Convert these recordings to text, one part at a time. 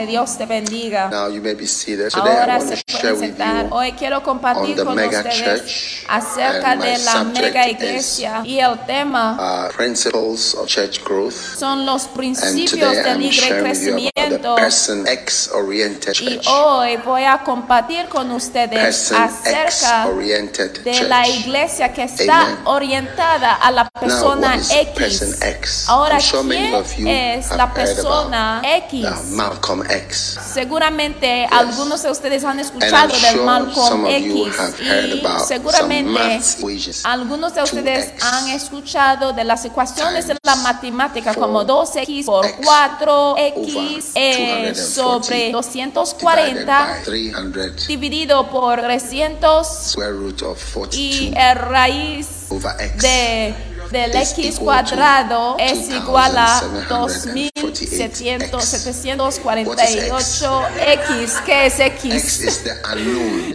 Que Dios te bendiga. Now you may be seated. Today I Ahora want se to share with you Hoy quiero on compartir the con mega ustedes church. acerca And my de la mega is, iglesia y el tema uh, principles of church growth. son los principios I'm libre crecimiento. Y hoy voy a compartir con ustedes acerca de la iglesia que está Amen. orientada a la Now, persona person X. X? Ahora, ¿quién es la persona X? uh, Malcolm X. Seguramente algunos de ustedes han escuchado del sure Malcolm X y seguramente algunos de ustedes 2x han escuchado de las ecuaciones de la matemática 4 como 2x por x 4x over eh, 240 sobre divided 240 by 300 dividido por 300 square root of y 42 el raíz over x. de del x cuadrado es igual a 2748 2748x. ¿Qué es X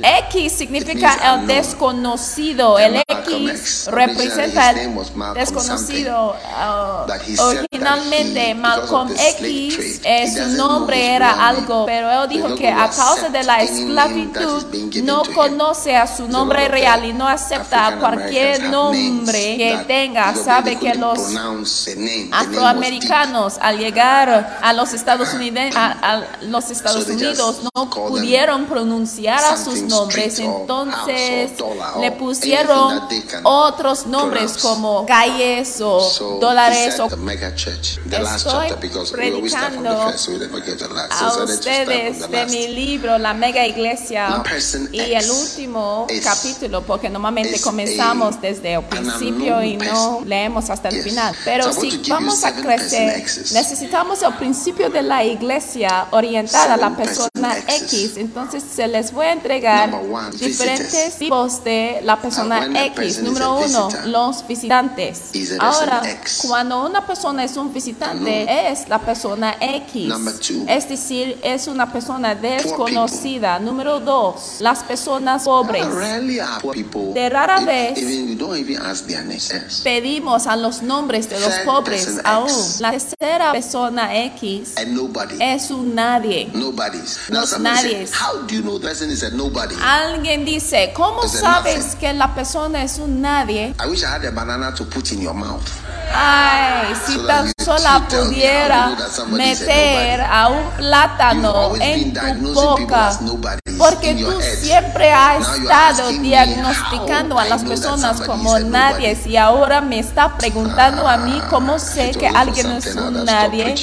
x? significa el desconocido. El X representa el desconocido. Uh, originalmente Malcolm X, eh, su nombre era algo, pero él dijo que a causa de la esclavitud no conoce a su nombre real y no acepta cualquier nombre que tenga. Sabe que los afroamericanos al llegar a los Estados Unidos, a, a los Estados Unidos no pudieron pronunciar a sus nombres, entonces le pusieron otros nombres como calles o dólares o Estoy predicando a ustedes de mi libro La Mega Iglesia y el último capítulo porque normalmente comenzamos desde el principio y unknown no leemos hasta el final. Pero si vamos a crecer necesitamos el principio de la iglesia orientada a la Seven person persona. X entonces se les voy a entregar one, diferentes visitors. tipos de la persona X person is número uno visitor, los visitantes ahora cuando una persona es un visitante es la persona X two, es decir, es una persona desconocida. Número dos, las personas pobres. De rara vez. Pedimos a los nombres de los Third pobres aún. La tercera persona X es un nadie. Nobody's. Now Los somebody said, nadies. How do you know the person is a nobody? Alguien dice, ¿cómo sabes que la persona es un nadie? I wish I had a banana to put in your mouth. Ay, si tan sola pudiera meter a un plátano en tu boca. Porque tú siempre has estado diagnosticando a las personas como nobody. y ahora me está preguntando a mí cómo sé que alguien es un nadie.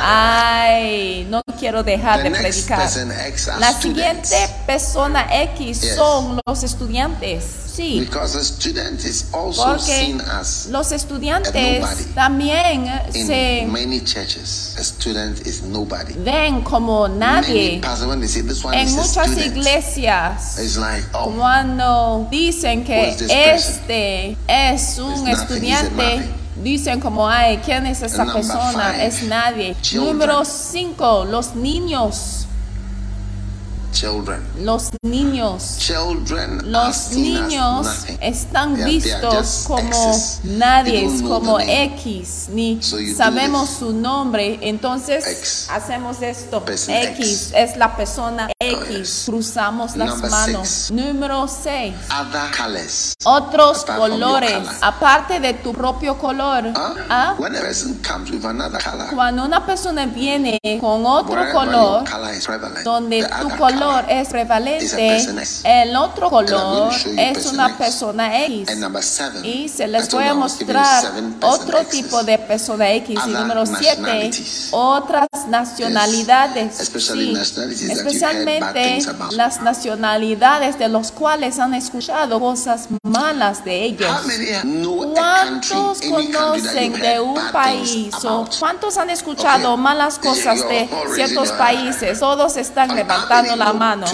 Ay, no quiero dejar The de predicar. La siguiente persona X son los estudiantes. Sí. Because a student is also Porque seen as los estudiantes también in se many churches. A student is nobody. ven como nadie. pastors when they say this one En muchas student, iglesias, it's like oh cuando dicen que este es un estudiante. Dicen como, ay, ¿quién es esa number persona? five, Es nadie. children. Número 5, los niños. Children. Los niños. Children Los niños están vistos como nadie, como. X, ni So sabemos su nombre. Entonces X. hacemos esto. Person X, X. es la persona X. Cruzamos las Number manos. six. Número 6. Other colors. Otros Apart colores, color. aparte de tu propio color. Huh? ¿ah? When a person comes with another color, Cuando una persona viene con otro wherever color, donde tu color color es prevalente, el otro color es una persona X. Y se les voy a mostrar otro tipo de persona X. Y número 7, nationalities. otras nacionalidades. Sí, especialmente las nacionalidades de los cuales han escuchado cosas malas de ellos. ¿Cuántos conocen de un país o cuántos han escuchado malas cosas de ciertos países? Todos están levantando la mano.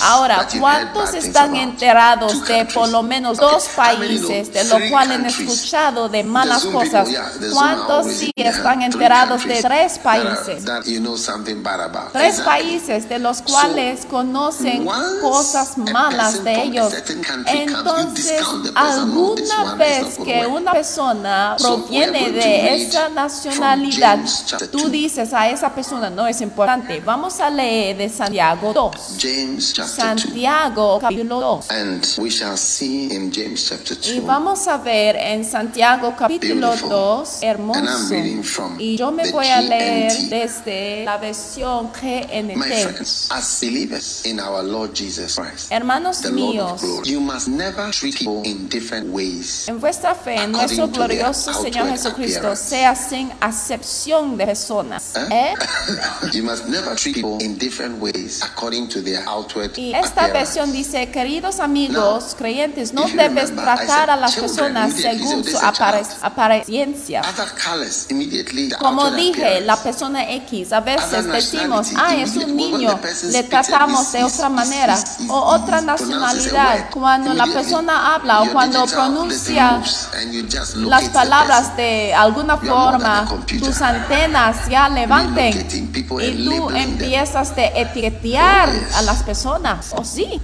Ahora, ¿cuántos están enterados de por lo menos dos países de lo three cual han escuchado de malas cosas? ¿Cuántos sí están enterados de tres países? Tres países de los cuales conocen cosas malas de ellos. Entonces, this alguna vez que una persona proviene de esa nacionalidad, tú dices a esa persona no es importante. Vamos a leer de Santiago 2. James chapter 2. Santiago capítulo 2. And we shall see in James chapter 2. Y vamos a ver en Santiago capítulo Beautiful. 2, And I'm hermoso. reading from Y yo me the voy a leer GNT. desde la versión My GNT. friends, as believers in our Lord Jesus Christ, Hermanos the Lord of míos, glory, you must never treat people in different ways. En vuestra fe, en nuestro glorioso Señor Jesucristo, sea sin acepción de personas. ¿Eh? ¿Eh? you must never treat people in different ways according to their outward Y esta versión dice, queridos amigos creyentes, no debes remember, tratar said a las personas según su apare- apariencia. Como dije, appearance. la persona X, a veces Other decimos, ay, es un niño, le tratamos de otra manera. O otra nacionalidad, cuando la persona habla o cuando pronuncia las palabras de alguna forma, tus antenas ya levanten y tú empiezas de etiquetear Oh, a las personas. ¿O sí?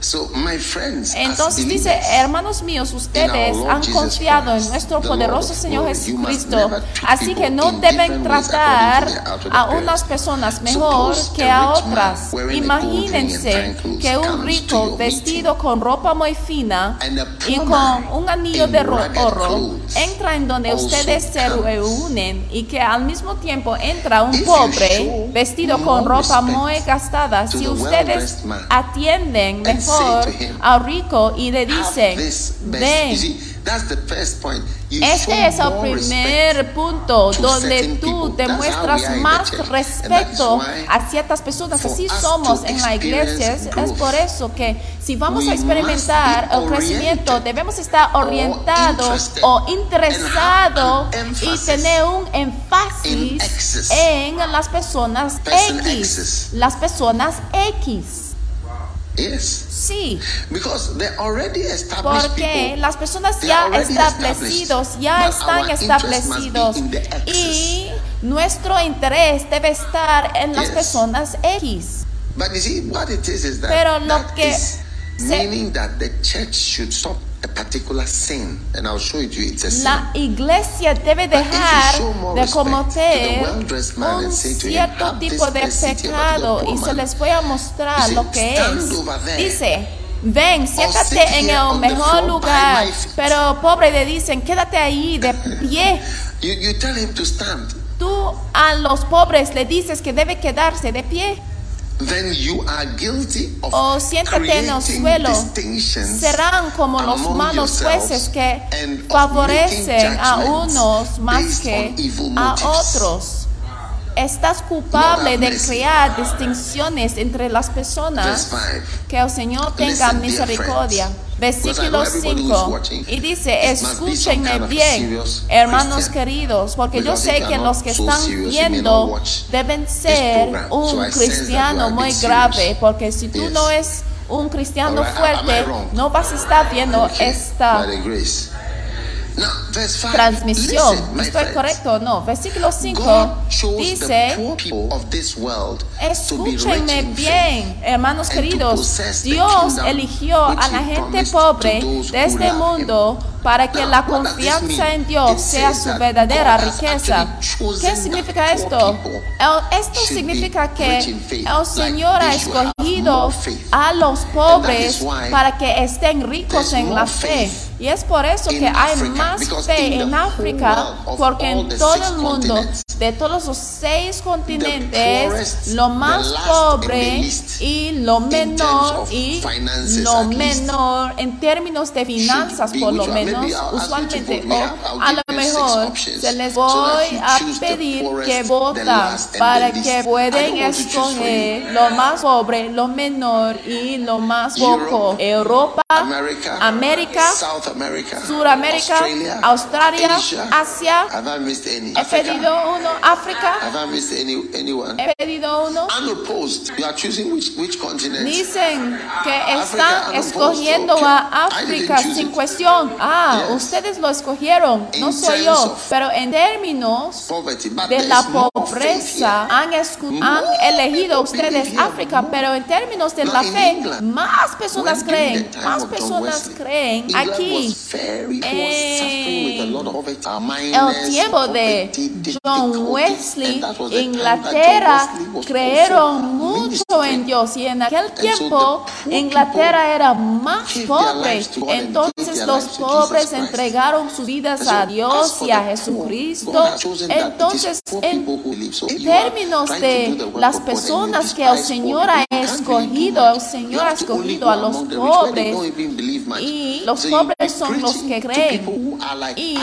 Friends, as Entonces dice, hermanos míos, ustedes han confiado en nuestro poderoso Señor Jesucristo, así que no deben tratar a unas personas mejor que a otras. Imagínense que un rico vestido con ropa muy fina y con un anillo de oro entra en donde ustedes se reúnen y que al mismo tiempo entra un pobre vestido con ropa muy gastada. Si the ustedes atienden mejor al rico y le dicen, ven, Este es el primer punto to donde tú demuestras más respeto a ciertas personas. Así somos en la iglesia. Es, por eso que si vamos a experimentar el crecimiento, debemos estar or orientados o interesados y tener un énfasis en las personas Person X. Las personas X. Yes. Sí. Because they're already established Porque people. las personas ya establecidos, ya established. están But our interest must be establecidos in the X's. y nuestro interés debe estar en las personas X. But you see, what it is is that, Pero lo that que se- a particular sin. And I'll show you. It's a sin. La iglesia debe dejar de cometer man un him, cierto "Have tipo de pecado y se man." les voy a mostrar lo que es. Dice, ven, siéntate en el mejor lugar, pero pobre le dicen, quédate ahí de pie. You, you tell him to stand. Tú a los pobres le dices que debe quedarse de pie. Then you are guilty of O siéntate en el suelo. Serán como los malos jueces que favorecen a unos más que a motives. otros. Estás culpable de crear distinciones entre las personas. 5. Que el Señor tenga misericordia. Versículo Because I know everybody who's 5. watching, Y dice, escúchenme bien, hermanos queridos, porque yo sé que los que están viendo deben ser un cristiano muy grave, porque si tú no es un cristiano fuerte, no vas a estar viendo esta transmisión. ¿Estoy correcto o no? Versículo 5 God chose the dice, escúchenme bien, hermanos queridos, Dios eligió a la gente pobre de este mundo para que la confianza en Dios sea su verdadera riqueza. ¿Qué significa esto? Esto significa que el Señor ha escogido a los pobres para que estén ricos en la fe. Y es por eso que hay Africa, más fe en África, porque en todo el mundo, de todos los seis continentes, lo más pobre y lo menor y lo menor en términos de finanzas por lo menos, usualmente, o a lo mejor se les voy a pedir que votan para que for escoger lo más pobre, lo menor y lo más poco. Europa, América, America, Suramérica, Australia, Australia, Asia. Asia. Have I missed any? He Africa? pedido uno, África. Have I missed any anyone? He pedido uno. Unopposed. You are choosing which which continent? Dicen que Africa, están unopposed. escogiendo Okay. a África sin cuestión. Ah, Yes. ustedes lo escogieron, no In soy yo. Pero en términos Poverty, de la pobreza han, han elegido ustedes. África, pero en términos de Now, la fe, England, más personas When creen, más personas creen England poverty, El tiempo de John Wesley, Inglaterra creyeron mucho en Dios y en aquel tiempo Inglaterra era más pobre. Entonces los pobres entregaron sus vidas a Dios y a Jesucristo. Entonces en términos de las personas que el Señor ha escogido, el Señor ha escogido a los pobres y los you pobres son los que creen. Y-.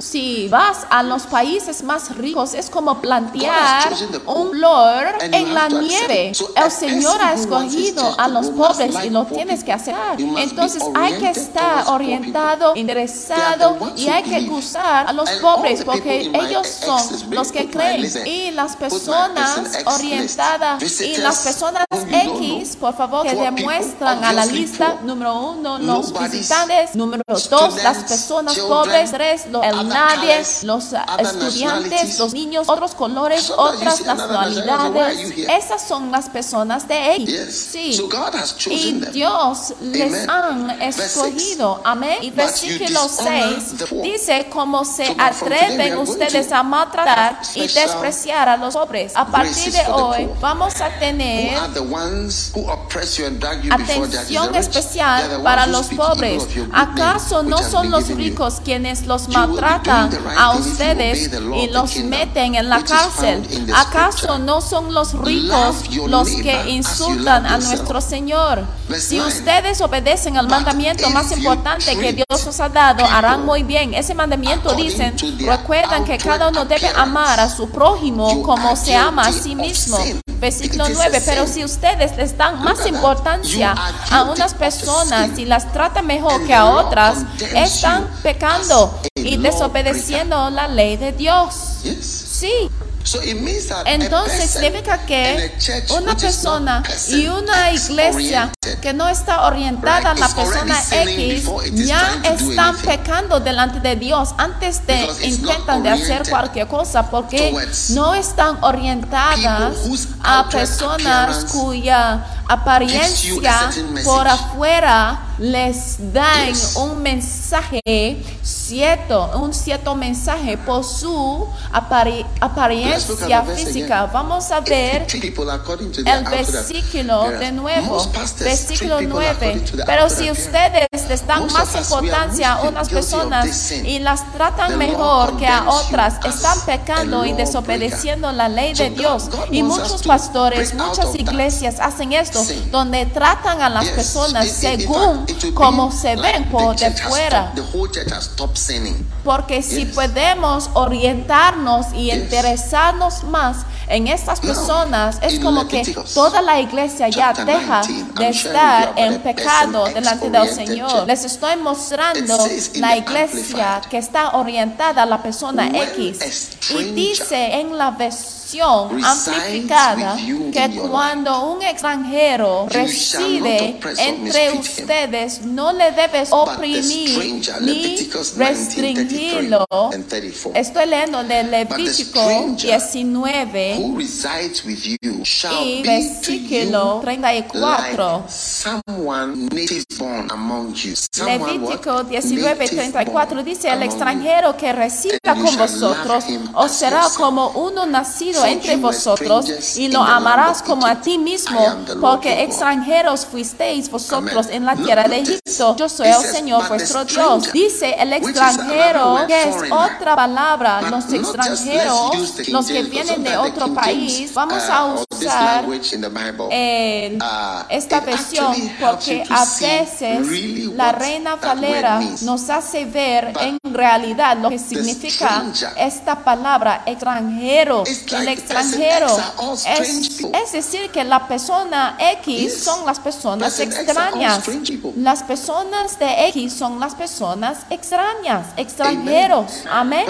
Si vas a los países más ricos, es como plantear un flor en la nieve. El Señor ha escogido a los pobres y lo tienes que aceptar. Entonces hay que estar orientado, interesado y hay que gustar a los pobres porque ellos son los que creen. Y las personas orientadas y las personas X, por favor, que demuestran a la lista. Número uno, los visitantes. Número dos, las personas pobres. Tres, lo- el other nadie, los estudiantes, los niños, otros colores, otras nacionalidades. Esas son las personas de. Yes. Sí. Y. Dios les han escogido. Amén. Y versículo dishonor 6 the poor. dice cómo se atreven ustedes a maltratar y despreciar a los pobres. A partir de hoy vamos a tener? Atención especial para who los pobres. ¿Acaso no son los ricos quienes los maltratan a ustedes y los meten en la cárcel? ¿Acaso no son los ricos los que insultan a nuestro Señor? Si ustedes obedecen al mandamiento más importante que Dios os ha dado, harán muy bien. Ese mandamiento dicen, recuerdan que cada uno debe amar a su prójimo como se ama a sí mismo. Versículo It is a 9. Pero si ustedes les dan más importancia a unas personas y las tratan mejor que a otras, están pecando y desobedeciendo la ley de Dios. Sí. Entonces significa que una persona person y una iglesia que no está orientada a la persona X ya están pecando delante de Dios antes de intentan de hacer cualquier cosa porque no están orientadas a personas cuya apariencia por afuera les dan un mensaje cierto, un cierto mensaje por su apariencia verse física. Vamos a ver el versículo de nuevo, versículo treat people 9. according to their Pero si ustedes les dan más importancia a unas personas y las tratan mejor que a otras, as están pecando y desobedeciendo la ley de Dios. Y muchos pastores, muchas iglesias hacen esto, donde tratan a las personas según como se ven por de church has fuera. Porque si podemos orientarnos y interesarnos más en estas personas, es como que toda la iglesia ya deja 19, de estar en pecado delante del Señor. Les estoy mostrando la iglesia que está orientada a la persona X. Y dice en la versión amplificada que cuando un extranjero reside entre ustedes, no le debes oprimir ni Leviticus 19, 33 restringirlo. and 34. Estoy leyendo de Levítico stranger 19 Who resides with you shall y versículo you 34. like someone native born among you. Someone Levítico what? 19, Native 34 born dice, el extranjero que resida con vosotros os será como uno nacido entre vosotros y lo amarás como a ti mismo, porque extranjeros fuisteis vosotros en la tierra de. Egipto. Yo soy el Señor "But the vuestro stranger", Dios. Dice el extranjero, que es otra palabra. Los extranjeros, los que vienen de otro país, vamos uh, a or this usar el- uh, esta versión porque a veces la reina Valera nos hace ver en realidad lo que significa esta palabra extranjero. El extranjero. es, es decir que la persona X son las personas extrañas. Las personas de X son las personas extrañas, extranjeros. Amén.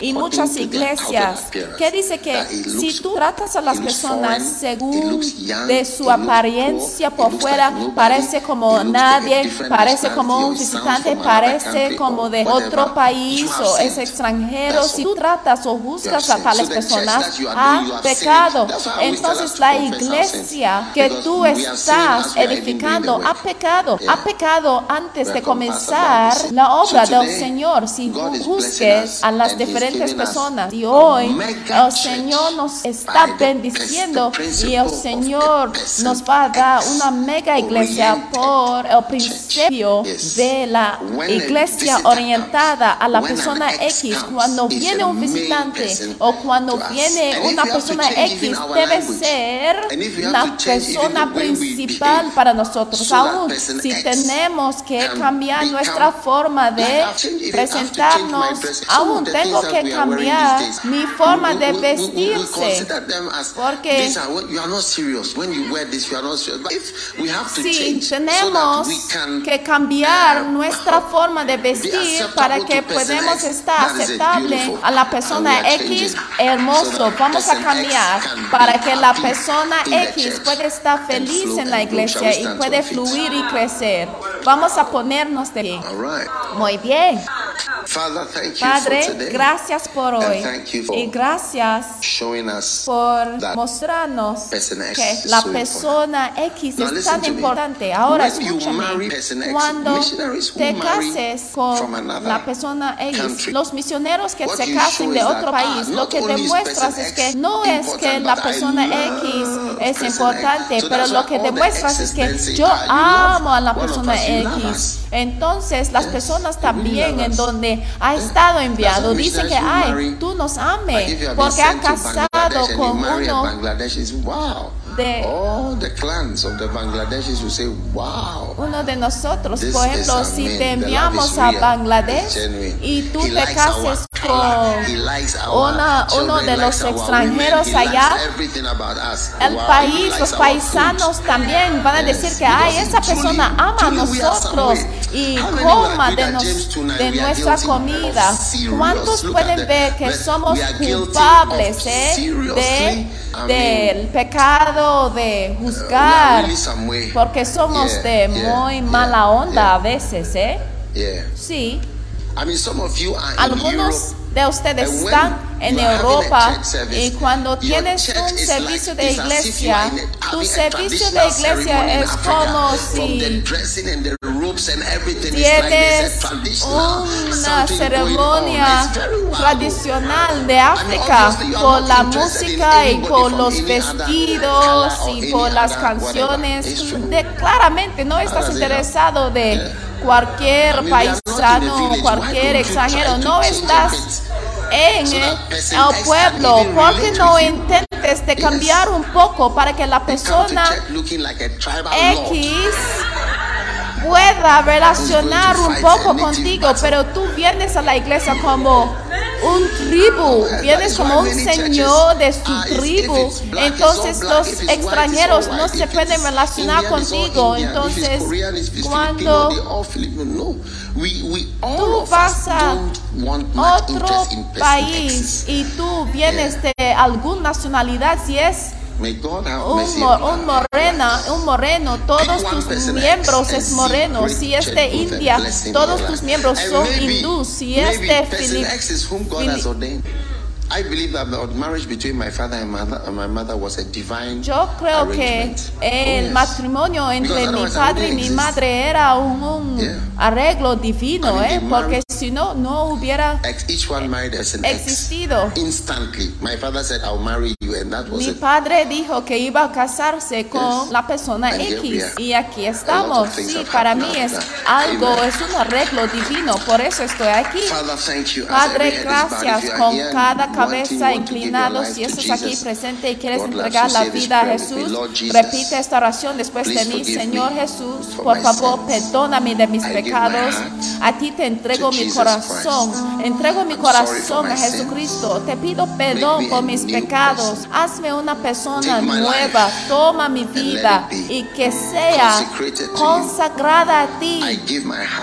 Y muchas iglesias. Que dice que si tú tratas a las personas según de su apariencia por fuera, parece como nadie, parece como un visitante, parece como de otro país o es extranjero. Si tú tratas o juzgas a tales personas, ha pecado. Entonces to la iglesia que tú estás edificando ha pecado, ha pecado antes de comenzar la obra del Señor. Si juzgues a las diferentes personas y hoy el Señor nos está bendiciendo principle y el Señor nos va a dar una mega iglesia por el principio de la iglesia orientada a la persona X Cuando viene un visitante o cuando viene una persona X debe ser la persona principal para nosotros. Aún si tenemos que cambiar nuestra forma de presentarnos, aún tengo que cambiar mi forma de vestirse. Consider them as, Porque- these are you are not serious. When you wear this, you are not serious. But if we have to Si change so that tenemos we can que cambiar uh, nuestra forma de vestir para que podamos estar aceptable a la persona X, so hermoso. Vamos a cambiar para que la persona X pueda estar feliz en la iglesia y puede fluir y crecer. Vamos a ponernos de pie. Muy bien. Padre, gracias por hoy. Y gracias por mostrarnos X que la so persona X es tan importante. Ahora escúchame. X, Cuando te cases con la persona X, los misioneros que se casen de otro that, país, ah, lo que demuestras es que X no es que la persona X es X. importante, pero lo que demuestras es que yo ah, amo a la persona love X. Entonces las personas también en donde ha estado enviado dicen que, ay, tú nos ames porque ha casado con uno. De- All the clans of the Bangladeshis will say, wow. uno de nosotros, por ejemplo, si te enviamos a. Bangladesh y tú te cases con una, uno de los extranjeros allá, el país, los paisanos también van a decir que, ay, esa persona ama a nosotros y coma de, agree nos- that James 2:9 de we are nuestra comida. ¿Cuántos pueden ver que somos culpables eh, de, Del pecado de juzgar? Porque somos Yeah, de yeah, muy yeah, mala onda a veces, ¿eh? Sí. I mean, some of you are Algunos de ustedes And están en Europa service, y cuando tienes un servicio like- de iglesia, tu servicio de iglesia es como si tienes una ceremonia tradicional de África not la música y from los vestidos y por las canciones. De, claramente no estás interesado de cualquier paisano, cualquier extranjero. No estás en el pueblo. can even ¿Por qué relate no intentes de cambiar un poco para que la persona. X pueda relacionar un poco contigo, pero tú vienes a la iglesia como un tribu, vienes como un señor de su tribu. Entonces los extranjeros no se pueden relacionar contigo. Entonces cuando tú vas a otro país y tú vienes de alguna nacionalidad, si es un, morena, moreno, todos tus miembros es moreno. Si es de India, todos tus miembros son maybe- hindú. Si es de person Fili- X is whom God Fili- has ordained. I believe that the marriage between my father and mother, and my mother was a divine Yo creo que. Oh, el yes. matrimonio entre mi padre y mi madre era un, un Yeah. arreglo divino, I mean, ¿eh? porque si no, no hubiera Ex- Each one married as an existido. ex. Instantly. My father said, I'll marry you, and that was Mi it. padre dijo que iba a casarse con Yes. la persona And X y aquí estamos. Sí, para mí es algo, Amen. es un arreglo divino, por eso estoy aquí. Father, thank you. Padre, gracias con here cada cabeza life Si estás aquí presente y quieres God entregar la vida a. Jesús, repite esta oración después de mí. Señor Jesús, por favor, perdóname de mis pecados. A ti te entrego to mi corazón. Entrego mi corazón a. Jesucristo. Te pido perdón por mis pecados. Hazme una persona nueva. Toma mi vida y que sea consagrada a ti.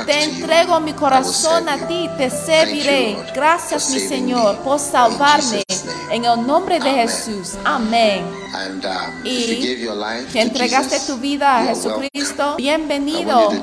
Te entrego mi corazón a ti, te serviré. Gracias, mi Señor, por salvarme. En el nombre de. Jesús. Amén. And um, Y if you gave your life Si to entregaste Jesus, tu vida a Jesucristo, bienvenido. Y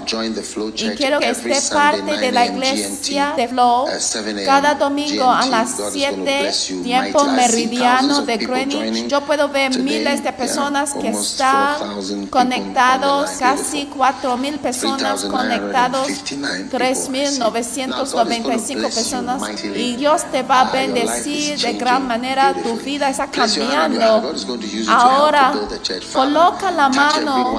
quiero que esté parte 9 de la iglesia de Flow 7 a.m. cada domingo a las God is gonna 7 bless you tiempo meridiano de Greenwich. Yo puedo ver miles de personas que están 4,000 people conectados, casi Beautiful. 4 mil personas conectados, 3.995 personas. Y Dios te va a bendecir de gran manera. Tu vida está cambiando. Ahora coloca la mano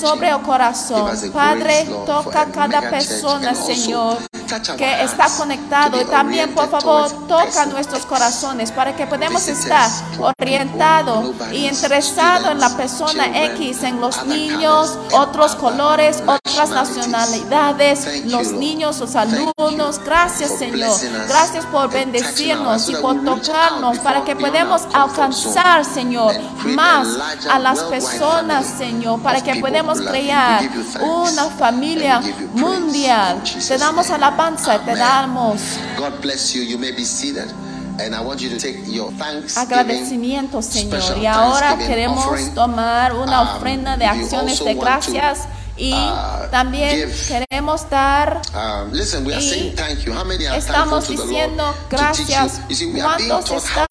sobre el corazón. Padre, toca cada persona, Señor, que está conectado. Y también, por favor, toca nuestros corazones para que podamos estar orientados y interesados en la persona X, en los niños, otros colores, otras nacionalidades, los niños, los alumnos. Gracias, Señor. Gracias por bendecirnos y por tocarnos para que podamos alcanzar, Señor, más a las personas, Señor, para que podamos crear una familia mundial. Te damos alabanza, te damos God bless you. You may be seated. And I want you to take your agradecimiento, Señor. Y ahora queremos tomar una Um, ofrenda de acciones de gracias y uh, también queremos dar Um, listen, we are Y saying thank you. How many are estamos diciendo gracias. you? You see, we are being ¿Cuántos están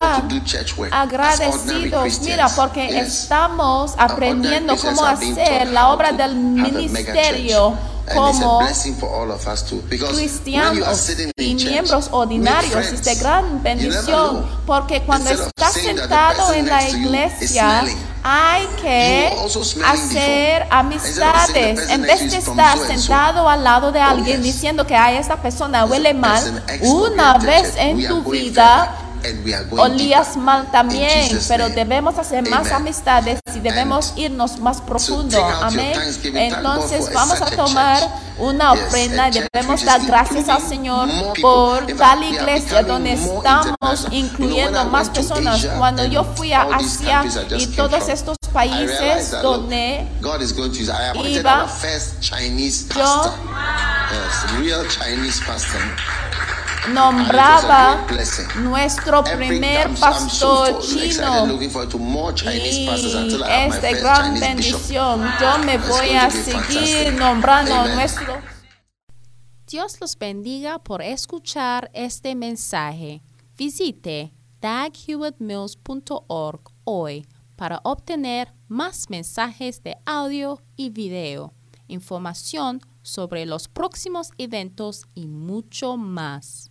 agradecidos? Mira, porque estamos Our aprendiendo cómo hacer la obra del ministerio a como blessing for all of us too. Because when you are cristianos y miembros ordinarios es de gran bendición porque cuando estás sentado en la iglesia hay que hacer amistades en vez de estar sentado al lado de alguien yes. diciendo que ay esta persona huele mal una vez en tu vida further and we are going olías mal también, pero debemos hacer más amistades y debemos irnos más profundo. Amén. Entonces vamos a tomar una ofrenda y debemos dar gracias al Señor por tal iglesia donde estamos incluyendo más personas. Cuando and yo fui a Asia y todos estos países donde iba, yo nombraba nuestro primer pastor chino. Y es de gran bendición. Yo me voy a seguir nombrando nuestro. Dios los bendiga por escuchar este mensaje. Visite daghewittmills.org hoy para obtener más mensajes de audio y video, información sobre los próximos eventos y mucho más.